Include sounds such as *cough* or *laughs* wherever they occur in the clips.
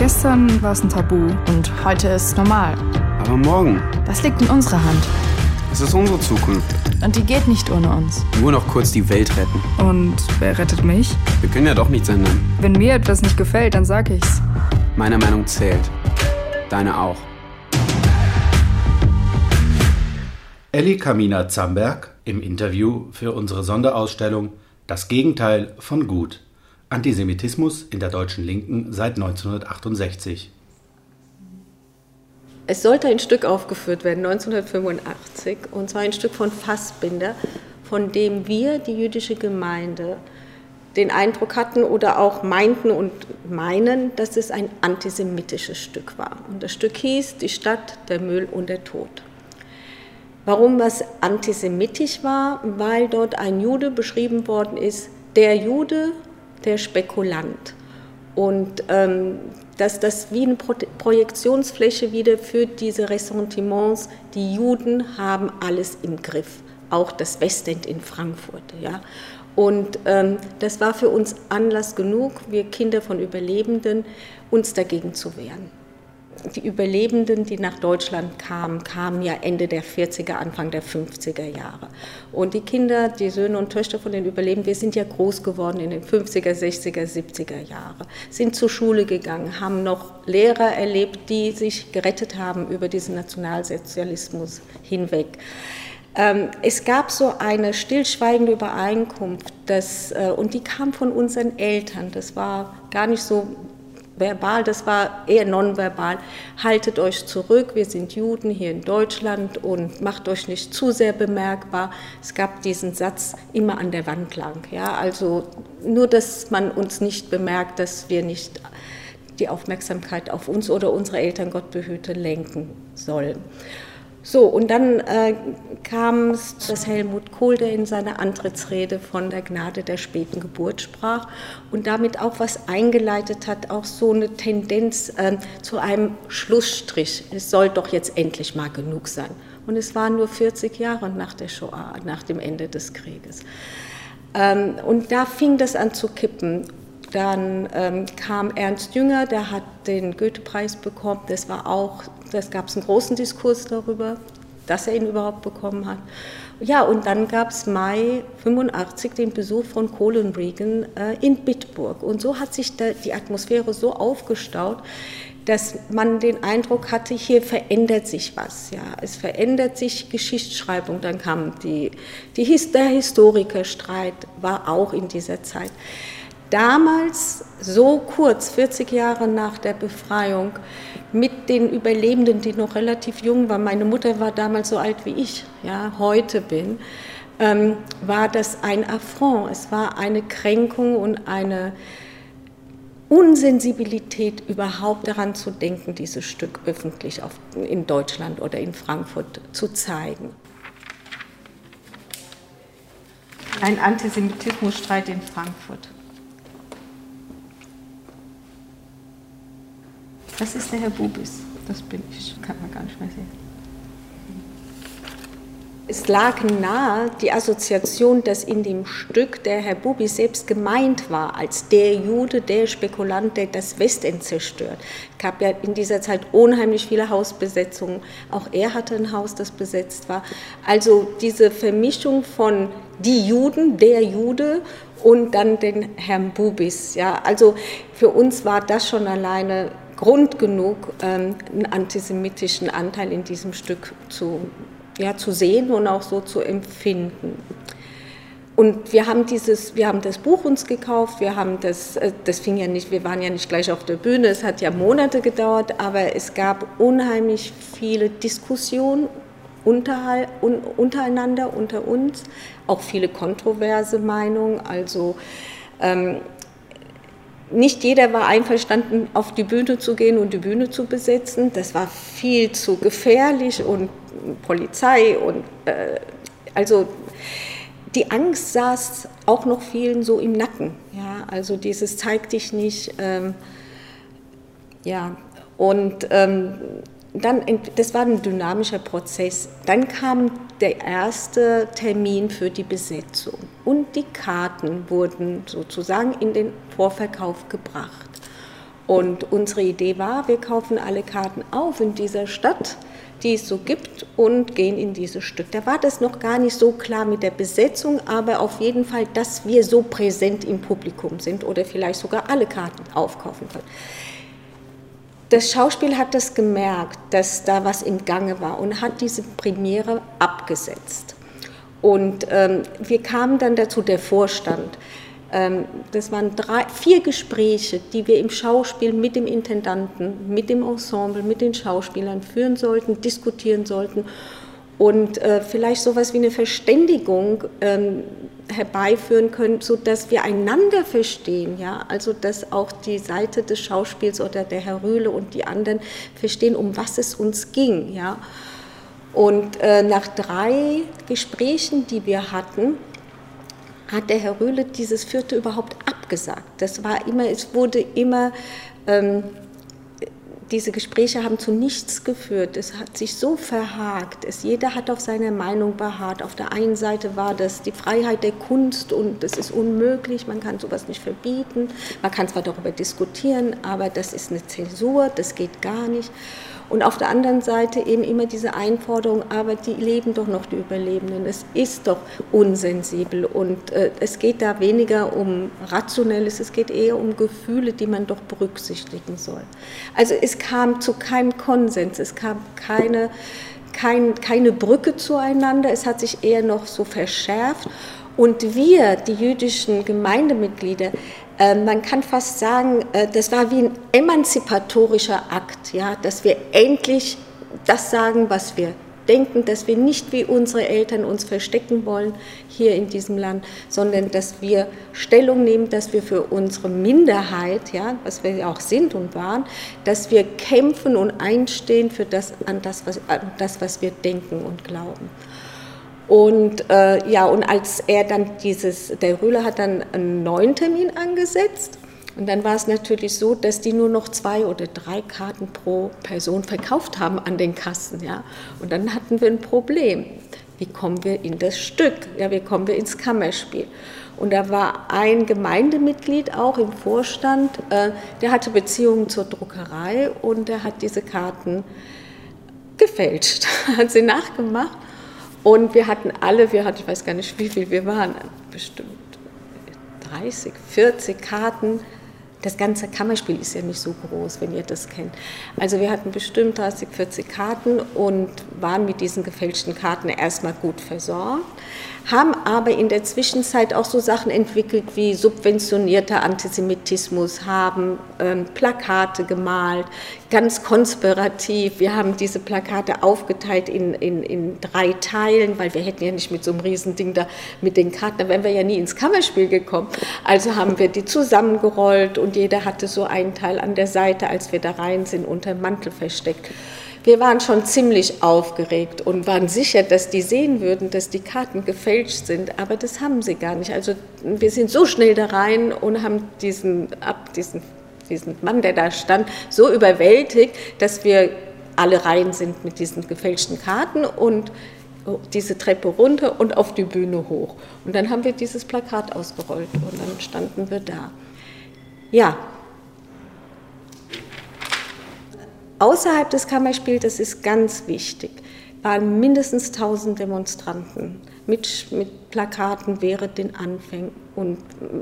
Gestern war es ein Tabu. Und heute ist es normal. Aber morgen? Das liegt in unserer Hand. Es ist unsere Zukunft. Und die geht nicht ohne uns. Nur noch kurz die Welt retten. Und wer rettet mich? Wir können ja doch nichts ändern. Wenn mir etwas nicht gefällt, dann sag ich's. Meine Meinung zählt. Deine auch. Elli Kamina Zamberg im Interview für unsere Sonderausstellung Das Gegenteil von Gut. Antisemitismus in der deutschen Linken seit 1968. Es sollte ein Stück aufgeführt werden, 1985, und zwar ein Stück von Fassbinder, von dem wir, die jüdische Gemeinde, den Eindruck hatten oder auch meinten und meinen, dass es ein antisemitisches Stück war. Und das Stück hieß Die Stadt, der Müll und der Tod. Warum was antisemitisch war? Weil dort ein Jude beschrieben worden ist, der Jude der Spekulant. Und ähm, dass das wie eine Pro Projektionsfläche wieder für diese Ressentiments, die Juden haben alles im Griff, auch das Westend in Frankfurt. Ja? Und ähm, das war für uns Anlass genug, wir Kinder von Überlebenden, uns dagegen zu wehren die Überlebenden, die nach Deutschland kamen, kamen ja Ende der 40er, Anfang der 50er Jahre. Und die Kinder, die Söhne und Töchter von den Überlebenden, wir sind ja groß geworden in den 50er, 60er, 70er Jahren, sind zur Schule gegangen, haben noch Lehrer erlebt, die sich gerettet haben über diesen Nationalsozialismus hinweg. Ähm, es gab so eine stillschweigende Übereinkunft, dass, äh, und die kam von unseren Eltern. Das war gar nicht so verbal, das war eher nonverbal. Haltet euch zurück, wir sind Juden hier in Deutschland und macht euch nicht zu sehr bemerkbar. Es gab diesen Satz immer an der Wand lang. Ja? Also nur, dass man uns nicht bemerkt, dass wir nicht die Aufmerksamkeit auf uns oder unsere Eltern, Gott behüte, lenken sollen. So, und dann äh, kam es, dass Helmut Kohl, der in seiner Antrittsrede von der Gnade der späten Geburt sprach und damit auch was eingeleitet hat, auch so eine Tendenz äh, zu einem Schlussstrich. Es soll doch jetzt endlich mal genug sein. Und es waren nur 40 Jahre nach der Shoah, nach dem Ende des Krieges. Ähm, und da fing das an zu kippen. Dann ähm, kam Ernst Jünger, der hat den Goethe-Preis bekommen. Das war auch, das gab es einen großen Diskurs darüber, dass er ihn überhaupt bekommen hat. Ja, und dann gab es Mai 85 den Besuch von Kohl und Reagan äh, in Bitburg. Und so hat sich da die Atmosphäre so aufgestaut, dass man den Eindruck hatte, hier verändert sich was. Ja. Es verändert sich Geschichtsschreibung. Dann kam die, die, der Historikerstreit, war auch in dieser Zeit damals so kurz, 40 Jahre nach der Befreiung, mit den Überlebenden, die noch relativ jung waren, meine Mutter war damals so alt wie ich, ja, heute bin, ähm, war das ein Affront, es war eine Kränkung und eine Unsensibilität, überhaupt daran zu denken, dieses Stück öffentlich auf, in Deutschland oder in Frankfurt zu zeigen. Ein Antisemitismusstreit in Frankfurt. Das ist der Herr Bubis. Das bin ich. Kann man gar nicht mehr sehen. Es lag nahe die Assoziation, dass in dem Stück der Herr Bubis selbst gemeint war als der Jude, der Spekulant, der das Westend zerstört. Es gab ja in dieser Zeit unheimlich viele Hausbesetzungen. Auch er hatte ein Haus, das besetzt war. Also diese Vermischung von die Juden, der Jude und dann den Herrn Bubis. Ja, also für uns war das schon alleine Grund genug, ähm, einen antisemitischen Anteil in diesem Stück zu, ja, zu sehen und auch so zu empfinden. Und wir haben dieses, wir haben das Buch uns gekauft, wir haben das, äh, das fing ja nicht, wir waren ja nicht gleich auf der Bühne, es hat ja Monate gedauert, aber es gab unheimlich viele Diskussionen untereinander, unter uns, auch viele kontroverse Meinungen, also ähm, nicht jeder war einverstanden, auf die Bühne zu gehen und die Bühne zu besetzen. Das war viel zu gefährlich und Polizei und äh, also die Angst saß auch noch vielen so im Nacken. Ja, also dieses zeig dich nicht. Ähm, ja, und ähm, dann, das war ein dynamischer Prozess. Dann kam der erste Termin für die Besetzung und die Karten wurden sozusagen in den Vorverkauf gebracht. Und unsere Idee war, wir kaufen alle Karten auf in dieser Stadt, die es so gibt, und gehen in dieses Stück. Da war das noch gar nicht so klar mit der Besetzung, aber auf jeden Fall, dass wir so präsent im Publikum sind oder vielleicht sogar alle Karten aufkaufen können. Das Schauspiel hat das gemerkt, dass da was im Gange war und hat diese Premiere abgesetzt. Und ähm, wir kamen dann dazu, der Vorstand. Ähm, das waren drei, vier Gespräche, die wir im Schauspiel mit dem Intendanten, mit dem Ensemble, mit den Schauspielern führen sollten, diskutieren sollten und äh, vielleicht sowas wie eine Verständigung ähm, herbeiführen können, sodass wir einander verstehen, ja, also dass auch die Seite des Schauspiels oder der Herr Rühle und die anderen verstehen, um was es uns ging, ja. Und äh, nach drei Gesprächen, die wir hatten, hat der Herr Rühle dieses vierte überhaupt abgesagt. Das war immer, es wurde immer ähm, diese Gespräche haben zu nichts geführt. Es hat sich so verhakt. Es, jeder hat auf seiner Meinung beharrt. Auf der einen Seite war das die Freiheit der Kunst und das ist unmöglich. Man kann sowas nicht verbieten. Man kann zwar darüber diskutieren, aber das ist eine Zäsur. Das geht gar nicht. Und auf der anderen Seite eben immer diese Einforderung, aber die leben doch noch, die Überlebenden. Es ist doch unsensibel und äh, es geht da weniger um Rationelles, es geht eher um Gefühle, die man doch berücksichtigen soll. Also es kam zu keinem Konsens, es kam keine, kein, keine Brücke zueinander, es hat sich eher noch so verschärft. Und wir, die jüdischen Gemeindemitglieder, man kann fast sagen, äh, das war wie ein emanzipatorischer Akt, ja, dass wir endlich das sagen, was wir denken, dass wir nicht wie unsere Eltern uns verstecken wollen hier in diesem Land, sondern dass wir Stellung nehmen, dass wir für unsere Minderheit, ja, was wir auch sind und waren, dass wir kämpfen und einstehen für das, an das, was, an das, was wir denken und glauben. Und äh, ja, und als er dann dieses, der Rühle hat dann einen neuen Termin angesetzt. Und dann war es natürlich so, dass die nur noch zwei oder drei Karten pro Person verkauft haben an den Kassen. Ja. Und dann hatten wir ein Problem. Wie kommen wir in das Stück? Ja, wie kommen wir ins Kammerspiel? Und da war ein Gemeindemitglied auch im Vorstand, äh, der hatte Beziehungen zur Druckerei und der hat diese Karten gefälscht, *laughs* hat sie nachgemacht und wir hatten alle, wir hatten, ich weiß gar nicht, wie viel wir waren, bestimmt 30, 40 Karten. Das ganze Kammerspiel ist ja nicht so groß, wenn ihr das kennt. Also wir hatten bestimmt 30, 40 Karten und waren mit diesen gefälschten Karten erstmal gut versorgt haben aber in der Zwischenzeit auch so Sachen entwickelt wie subventionierter Antisemitismus, haben ähm, Plakate gemalt, ganz konspirativ. Wir haben diese Plakate aufgeteilt in, in, in drei Teilen, weil wir hätten ja nicht mit so einem Riesending da mit den Karten, da wären wir ja nie ins Kammerspiel gekommen. Also haben wir die zusammengerollt und jeder hatte so einen Teil an der Seite, als wir da rein sind, unter dem Mantel versteckt. Wir waren schon ziemlich aufgeregt und waren sicher, dass die sehen würden, dass die Karten gefälscht sind, aber das haben sie gar nicht. Also wir sind so schnell da rein und haben diesen, diesen, diesen Mann, der da stand, so überwältigt, dass wir alle rein sind mit diesen gefälschten Karten und diese Treppe runter und auf die Bühne hoch. Und dann haben wir dieses Plakat ausgerollt und dann standen wir da. Ja, Außerhalb des Kammerspiels, das ist ganz wichtig, waren mindestens 1000 Demonstranten mit, mit Plakaten während den Anfängen und,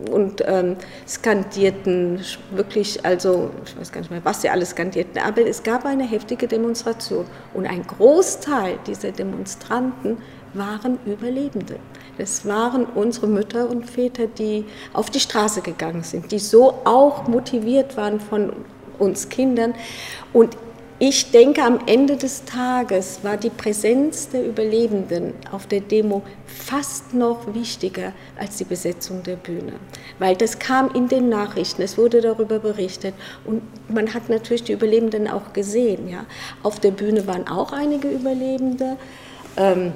und ähm, skandierten wirklich, also ich weiß gar nicht mehr, was sie alles skandierten, aber es gab eine heftige Demonstration und ein Großteil dieser Demonstranten waren Überlebende. Das waren unsere Mütter und Väter, die auf die Straße gegangen sind, die so auch motiviert waren von uns Kindern. Und ich denke, am Ende des Tages war die Präsenz der Überlebenden auf der Demo fast noch wichtiger als die Besetzung der Bühne, weil das kam in den Nachrichten, es wurde darüber berichtet und man hat natürlich die Überlebenden auch gesehen. Ja. Auf der Bühne waren auch einige Überlebende. Ähm,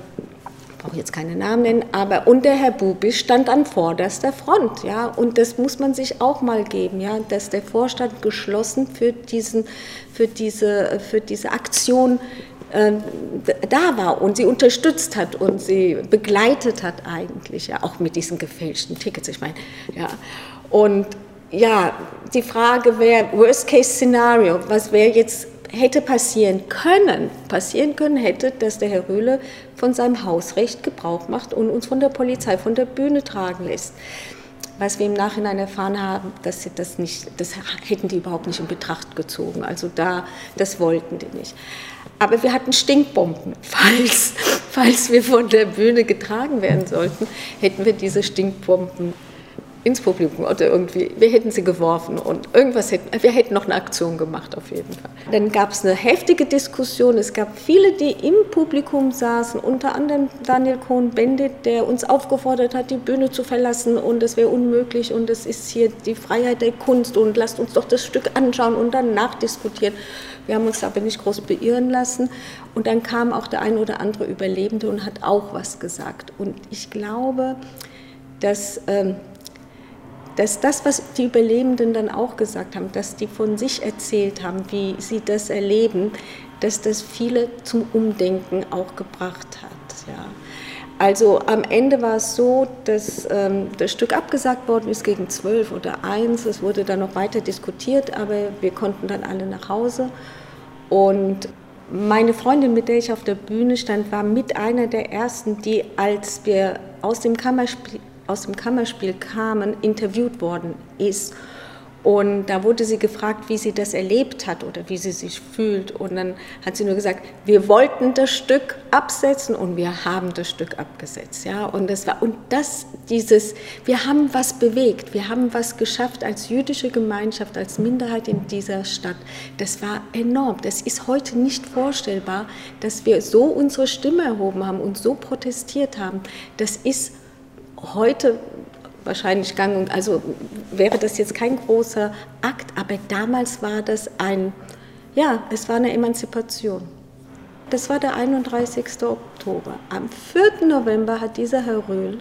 brauche jetzt keine Namen nennen, aber und der Herr Bubisch stand an vorderster Front, ja, und das muss man sich auch mal geben, ja, dass der Vorstand geschlossen für diesen, für diese, für diese Aktion äh, da war und sie unterstützt hat und sie begleitet hat eigentlich, ja, auch mit diesen gefälschten Tickets, ich meine, ja, und ja, die Frage wäre, Worst-Case-Szenario, was wäre jetzt, hätte passieren können, passieren können hätte, dass der Herr Rühle von seinem Hausrecht Gebrauch macht und uns von der Polizei von der Bühne tragen lässt. Was wir im Nachhinein erfahren haben, dass sie das nicht, das hätten die überhaupt nicht in Betracht gezogen. Also da, das wollten die nicht. Aber wir hatten Stinkbomben. *laughs* Falls, falls wir von der Bühne getragen werden sollten, hätten wir diese Stinkbomben ins Publikum oder irgendwie, wir hätten sie geworfen und irgendwas hätten, wir hätten noch eine Aktion gemacht auf jeden Fall. Dann gab es eine heftige Diskussion, es gab viele, die im Publikum saßen, unter anderem Daniel Cohn-Bendit, der uns aufgefordert hat, die Bühne zu verlassen und es wäre unmöglich und es ist hier die Freiheit der Kunst und lasst uns doch das Stück anschauen und dann nachdiskutieren. Wir haben uns aber nicht groß beirren lassen und dann kam auch der ein oder andere Überlebende und hat auch was gesagt und ich glaube, dass... Ähm, dass das, was die Überlebenden dann auch gesagt haben, dass die von sich erzählt haben, wie sie das erleben, dass das viele zum Umdenken auch gebracht hat. Ja. Also am Ende war es so, dass ähm, das Stück abgesagt worden ist gegen zwölf oder eins. Es wurde dann noch weiter diskutiert, aber wir konnten dann alle nach Hause. Und meine Freundin, mit der ich auf der Bühne stand, war mit einer der ersten, die, als wir aus dem Kammerspiel aus dem Kammerspiel kamen, interviewt worden ist. Und da wurde sie gefragt, wie sie das erlebt hat oder wie sie sich fühlt. Und dann hat sie nur gesagt, wir wollten das Stück absetzen und wir haben das Stück abgesetzt. Ja, und das war, und das, dieses, wir haben was bewegt, wir haben was geschafft als jüdische Gemeinschaft, als Minderheit in dieser Stadt. Das war enorm. Das ist heute nicht vorstellbar, dass wir so unsere Stimme erhoben haben und so protestiert haben. Das ist heute wahrscheinlich gang und also wäre das jetzt kein großer Akt, aber damals war das ein, ja, es war eine Emanzipation. Das war der 31. Oktober. Am 4. November hat dieser Herr Röhl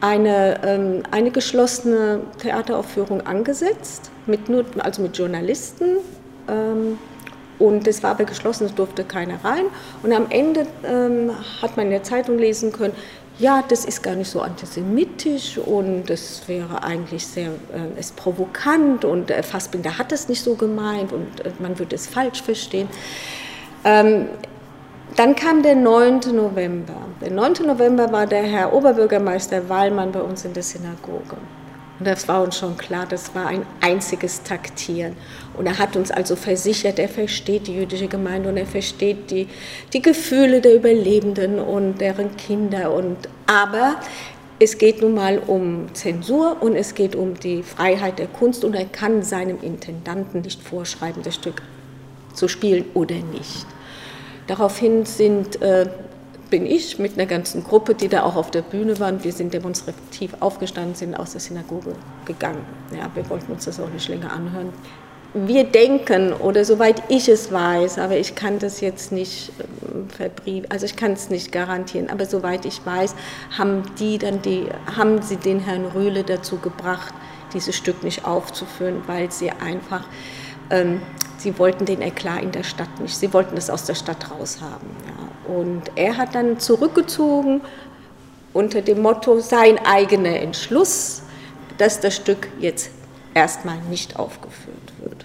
eine, ähm, eine geschlossene Theateraufführung angesetzt, mit nur, also mit Journalisten. Ähm, und es war aber geschlossen, es durfte keiner rein. Und am Ende ähm, hat man in der Zeitung lesen können, ja, das ist gar nicht so antisemitisch und das wäre eigentlich sehr äh, ist provokant und äh, Fassbinder hat es nicht so gemeint und äh, man würde es falsch verstehen. Ähm, dann kam der 9. November. Der 9. November war der Herr Oberbürgermeister Wallmann bei uns in der Synagoge. Und das war uns schon klar, das war ein einziges Taktieren. Und er hat uns also versichert, er versteht die jüdische Gemeinde und er versteht die, die Gefühle der Überlebenden und deren Kinder. Und, aber es geht nun mal um Zensur und es geht um die Freiheit der Kunst und er kann seinem Intendanten nicht vorschreiben, das Stück zu spielen oder nicht. Daraufhin sind äh, bin ich mit einer ganzen Gruppe, die da auch auf der Bühne waren. Wir sind demonstrativ aufgestanden, sind aus der Synagoge gegangen. Ja, wir wollten uns das auch nicht länger anhören. Wir denken, oder soweit ich es weiß, aber ich kann das jetzt nicht ähm, verbriefen, also ich kann es nicht garantieren, aber soweit ich weiß, haben die dann die, haben sie den Herrn Rühle dazu gebracht, dieses Stück nicht aufzuführen, weil sie einfach ähm, sie wollten den Eklat in der Stadt nicht, sie wollten es aus der Stadt raushaben. Ja. Und er hat dann zurückgezogen unter dem Motto sein eigener Entschluss, dass das Stück jetzt erstmal nicht aufgeführt wird.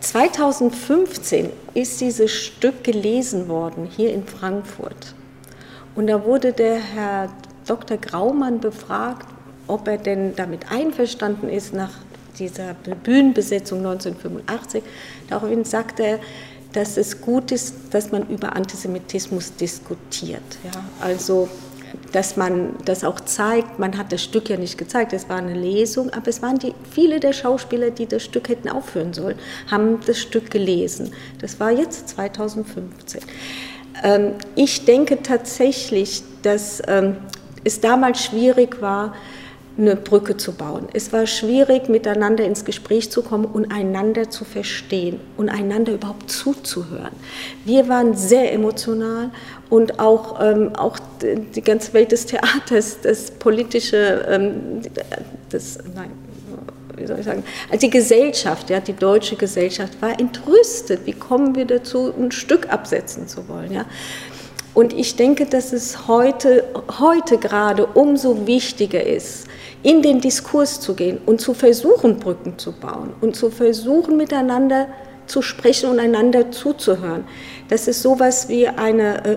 2015 ist dieses Stück gelesen worden hier in Frankfurt. Und da wurde der Herr Dr. Graumann befragt, ob er denn damit einverstanden ist, nach dieser Bühnenbesetzung 1985. Daraufhin sagte er, dass es gut ist, dass man über Antisemitismus diskutiert. Ja? Also, dass man das auch zeigt. Man hat das Stück ja nicht gezeigt, es war eine Lesung, aber es waren die, viele der Schauspieler, die das Stück hätten aufführen sollen, haben das Stück gelesen. Das war jetzt 2015. Ähm, ich denke tatsächlich, dass ähm, es damals schwierig war, eine Brücke zu bauen. Es war schwierig, miteinander ins Gespräch zu kommen und einander zu verstehen und einander überhaupt zuzuhören. Wir waren sehr emotional und auch, ähm, auch die ganze Welt des Theaters, das politische, ähm, das, nein, wie soll ich sagen, also die Gesellschaft, ja, die deutsche Gesellschaft war entrüstet. Wie kommen wir dazu, ein Stück absetzen zu wollen? Ja? Und ich denke, dass es heute, heute gerade umso wichtiger ist, in den Diskurs zu gehen und zu versuchen, Brücken zu bauen und zu versuchen, miteinander zu sprechen und einander zuzuhören. Das ist sowas wie eine äh,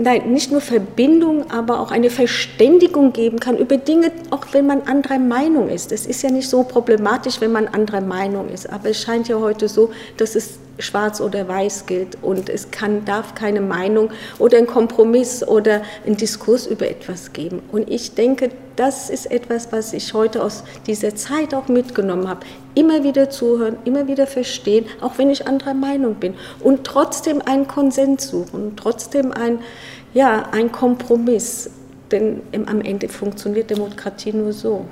nein, nicht nur Verbindung, aber auch eine Verständigung geben kann über Dinge, auch wenn man anderer Meinung ist. Es ist ja nicht so problematisch, wenn man anderer Meinung ist, aber es scheint ja heute so, dass es schwarz oder weiß gilt und es kann, darf keine Meinung oder ein Kompromiss oder ein Diskurs über etwas geben. Und ich denke, das ist etwas, was ich heute aus dieser Zeit auch mitgenommen habe. Immer wieder zuhören, immer wieder verstehen, auch wenn ich anderer Meinung bin und trotzdem einen Konsens suchen, trotzdem ein, ja, ein Kompromiss. Denn am Ende funktioniert Demokratie nur so.